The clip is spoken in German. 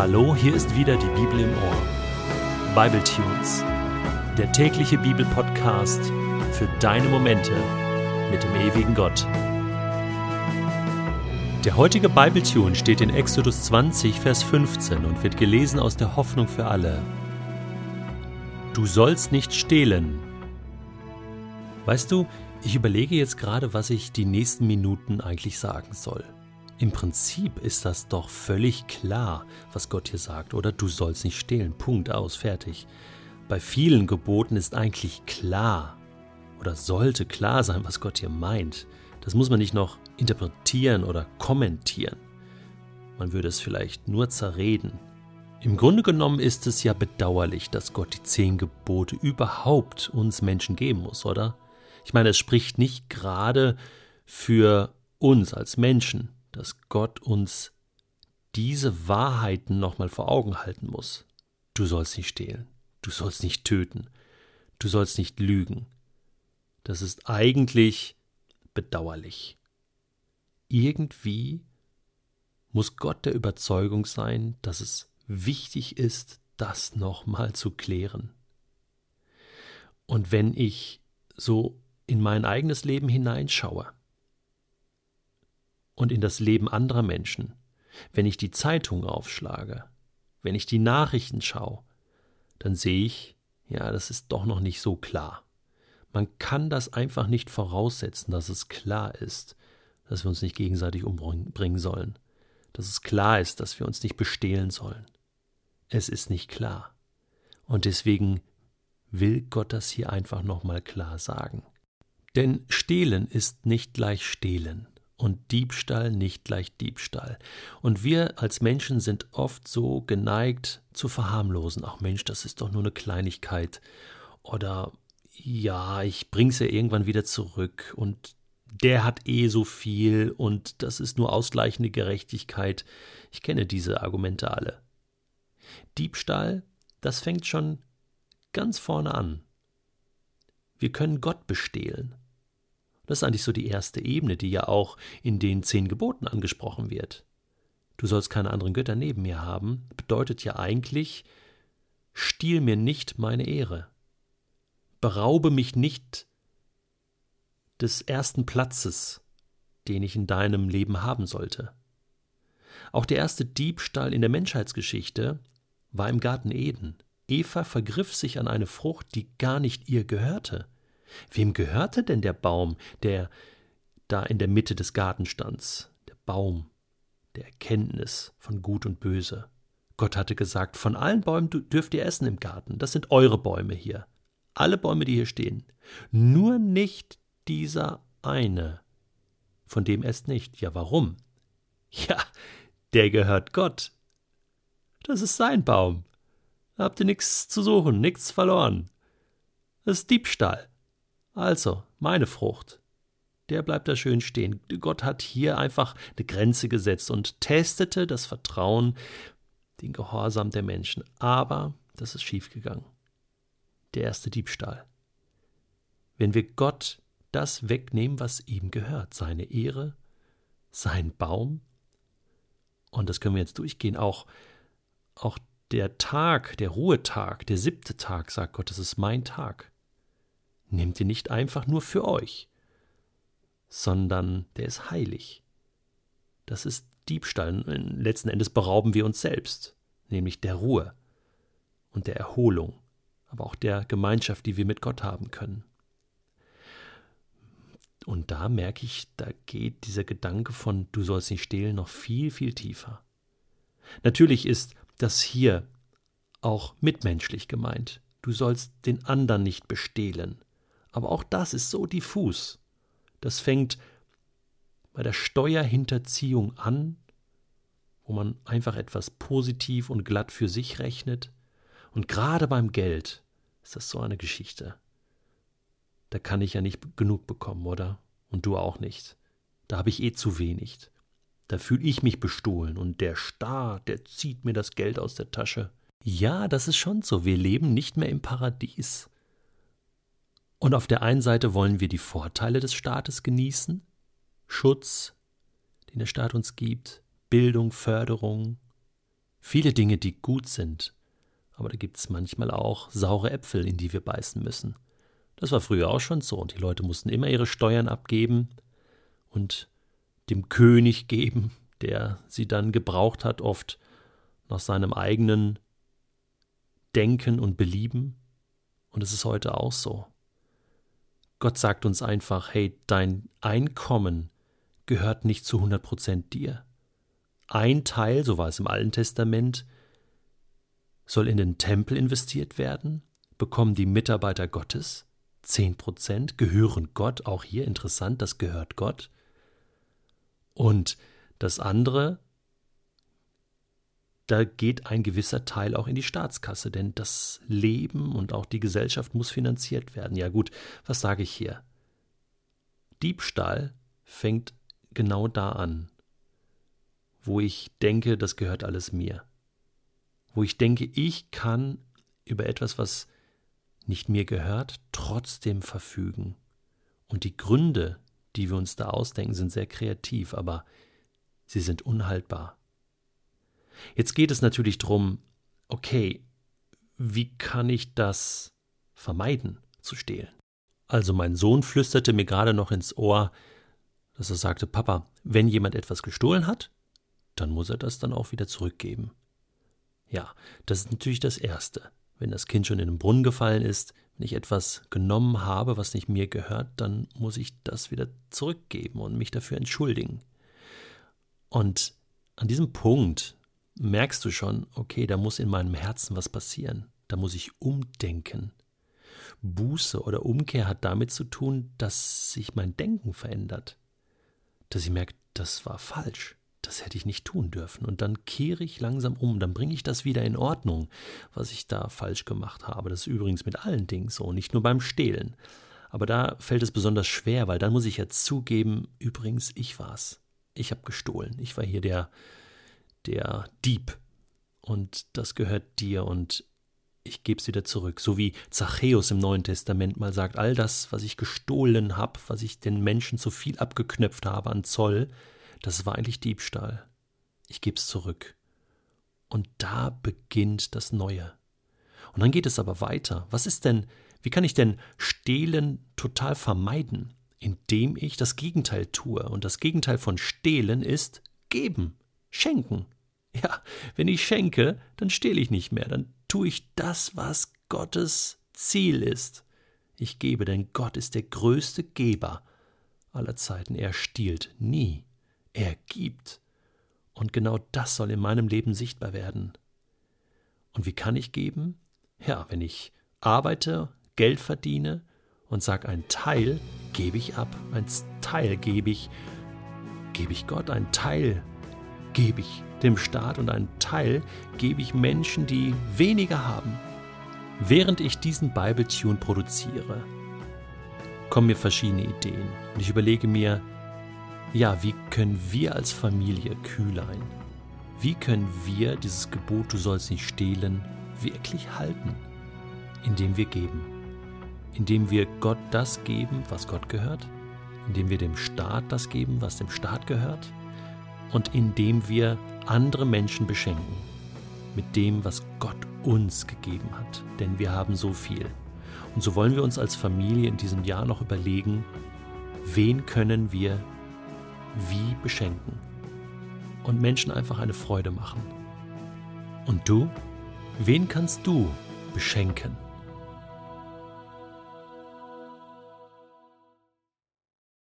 Hallo, hier ist wieder die Bibel im Ohr. Bible Tunes, der tägliche Bibelpodcast für deine Momente mit dem ewigen Gott. Der heutige Bible Tune steht in Exodus 20, Vers 15 und wird gelesen aus der Hoffnung für alle. Du sollst nicht stehlen. Weißt du, ich überlege jetzt gerade, was ich die nächsten Minuten eigentlich sagen soll. Im Prinzip ist das doch völlig klar, was Gott hier sagt, oder du sollst nicht stehlen. Punkt aus, fertig. Bei vielen Geboten ist eigentlich klar oder sollte klar sein, was Gott hier meint. Das muss man nicht noch interpretieren oder kommentieren. Man würde es vielleicht nur zerreden. Im Grunde genommen ist es ja bedauerlich, dass Gott die zehn Gebote überhaupt uns Menschen geben muss, oder? Ich meine, es spricht nicht gerade für uns als Menschen, dass Gott uns diese Wahrheiten nochmal vor Augen halten muss. Du sollst nicht stehlen, du sollst nicht töten, du sollst nicht lügen. Das ist eigentlich bedauerlich. Irgendwie muss Gott der Überzeugung sein, dass es wichtig ist, das nochmal zu klären. Und wenn ich so in mein eigenes Leben hineinschaue, und in das Leben anderer Menschen, wenn ich die Zeitung aufschlage, wenn ich die Nachrichten schaue, dann sehe ich, ja, das ist doch noch nicht so klar. Man kann das einfach nicht voraussetzen, dass es klar ist, dass wir uns nicht gegenseitig umbringen sollen, dass es klar ist, dass wir uns nicht bestehlen sollen. Es ist nicht klar. Und deswegen will Gott das hier einfach nochmal klar sagen. Denn stehlen ist nicht gleich stehlen und Diebstahl nicht gleich Diebstahl. Und wir als Menschen sind oft so geneigt zu verharmlosen. Ach Mensch, das ist doch nur eine Kleinigkeit. Oder ja, ich bring's ja irgendwann wieder zurück und der hat eh so viel und das ist nur ausgleichende Gerechtigkeit. Ich kenne diese Argumente alle. Diebstahl, das fängt schon ganz vorne an. Wir können Gott bestehlen. Das ist eigentlich so die erste Ebene, die ja auch in den zehn Geboten angesprochen wird. Du sollst keine anderen Götter neben mir haben, bedeutet ja eigentlich, stiehl mir nicht meine Ehre. Beraube mich nicht des ersten Platzes, den ich in deinem Leben haben sollte. Auch der erste Diebstahl in der Menschheitsgeschichte war im Garten Eden. Eva vergriff sich an eine Frucht, die gar nicht ihr gehörte. Wem gehörte denn der Baum, der da in der Mitte des Gartens stand? Der Baum der Erkenntnis von Gut und Böse. Gott hatte gesagt, von allen Bäumen dürft ihr essen im Garten, das sind eure Bäume hier. Alle Bäume, die hier stehen. Nur nicht dieser eine. Von dem esst nicht. Ja, warum? Ja, der gehört Gott. Das ist sein Baum. Da habt ihr nichts zu suchen, nichts verloren. Das ist Diebstahl. Also, meine Frucht. Der bleibt da schön stehen. Gott hat hier einfach eine Grenze gesetzt und testete das Vertrauen, den Gehorsam der Menschen. Aber das ist schiefgegangen. Der erste Diebstahl. Wenn wir Gott das wegnehmen, was ihm gehört, seine Ehre, sein Baum, und das können wir jetzt durchgehen, auch, auch der Tag, der Ruhetag, der siebte Tag, sagt Gott, das ist mein Tag nehmt ihr nicht einfach nur für euch, sondern der ist heilig. Das ist Diebstahl. Letzten Endes berauben wir uns selbst, nämlich der Ruhe und der Erholung, aber auch der Gemeinschaft, die wir mit Gott haben können. Und da merke ich, da geht dieser Gedanke von du sollst nicht stehlen noch viel, viel tiefer. Natürlich ist das hier auch mitmenschlich gemeint. Du sollst den anderen nicht bestehlen. Aber auch das ist so diffus. Das fängt bei der Steuerhinterziehung an, wo man einfach etwas positiv und glatt für sich rechnet. Und gerade beim Geld ist das so eine Geschichte. Da kann ich ja nicht genug bekommen, oder? Und du auch nicht. Da habe ich eh zu wenig. Da fühle ich mich bestohlen und der Staat, der zieht mir das Geld aus der Tasche. Ja, das ist schon so. Wir leben nicht mehr im Paradies. Und auf der einen Seite wollen wir die Vorteile des Staates genießen, Schutz, den der Staat uns gibt, Bildung, Förderung, viele Dinge, die gut sind, aber da gibt es manchmal auch saure Äpfel, in die wir beißen müssen. Das war früher auch schon so, und die Leute mussten immer ihre Steuern abgeben und dem König geben, der sie dann gebraucht hat, oft nach seinem eigenen Denken und Belieben. Und es ist heute auch so. Gott sagt uns einfach, hey, dein Einkommen gehört nicht zu 100 Prozent dir. Ein Teil, so war es im Alten Testament, soll in den Tempel investiert werden, bekommen die Mitarbeiter Gottes, 10 Prozent gehören Gott, auch hier interessant, das gehört Gott. Und das andere, da geht ein gewisser Teil auch in die Staatskasse, denn das Leben und auch die Gesellschaft muss finanziert werden. Ja gut, was sage ich hier? Diebstahl fängt genau da an, wo ich denke, das gehört alles mir. Wo ich denke, ich kann über etwas, was nicht mir gehört, trotzdem verfügen. Und die Gründe, die wir uns da ausdenken, sind sehr kreativ, aber sie sind unhaltbar. Jetzt geht es natürlich darum, okay, wie kann ich das vermeiden zu stehlen? Also mein Sohn flüsterte mir gerade noch ins Ohr, dass er sagte, Papa, wenn jemand etwas gestohlen hat, dann muss er das dann auch wieder zurückgeben. Ja, das ist natürlich das Erste. Wenn das Kind schon in den Brunnen gefallen ist, wenn ich etwas genommen habe, was nicht mir gehört, dann muss ich das wieder zurückgeben und mich dafür entschuldigen. Und an diesem Punkt merkst du schon, okay, da muss in meinem Herzen was passieren. Da muss ich umdenken. Buße oder Umkehr hat damit zu tun, dass sich mein Denken verändert. Dass ich merke, das war falsch das hätte ich nicht tun dürfen. Und dann kehre ich langsam um, dann bringe ich das wieder in Ordnung, was ich da falsch gemacht habe. Das ist übrigens mit allen Dingen so, nicht nur beim Stehlen. Aber da fällt es besonders schwer, weil dann muss ich ja zugeben, übrigens, ich war's. Ich habe gestohlen. Ich war hier der, der Dieb. Und das gehört dir und ich gebe es wieder zurück. So wie Zachäus im Neuen Testament mal sagt, all das, was ich gestohlen habe, was ich den Menschen zu viel abgeknöpft habe an Zoll, das war eigentlich Diebstahl. Ich geb's zurück. Und da beginnt das Neue. Und dann geht es aber weiter. Was ist denn, wie kann ich denn Stehlen total vermeiden? Indem ich das Gegenteil tue. Und das Gegenteil von Stehlen ist geben, schenken. Ja, wenn ich schenke, dann stehle ich nicht mehr, dann tue ich das, was Gottes Ziel ist. Ich gebe, denn Gott ist der größte Geber aller Zeiten. Er stiehlt nie. Er gibt. Und genau das soll in meinem Leben sichtbar werden. Und wie kann ich geben? Ja, wenn ich arbeite, Geld verdiene und sage, ein Teil gebe ich ab, ein Teil gebe ich, gebe ich Gott, ein Teil gebe ich dem Staat und ein Teil gebe ich Menschen, die weniger haben. Während ich diesen Bible Tune produziere, kommen mir verschiedene Ideen und ich überlege mir, ja, wie können wir als Familie kühl ein? Wie können wir dieses Gebot, du sollst nicht stehlen, wirklich halten? Indem wir geben. Indem wir Gott das geben, was Gott gehört. Indem wir dem Staat das geben, was dem Staat gehört. Und indem wir andere Menschen beschenken. Mit dem, was Gott uns gegeben hat. Denn wir haben so viel. Und so wollen wir uns als Familie in diesem Jahr noch überlegen, wen können wir wie beschenken und Menschen einfach eine Freude machen. Und du? Wen kannst du beschenken?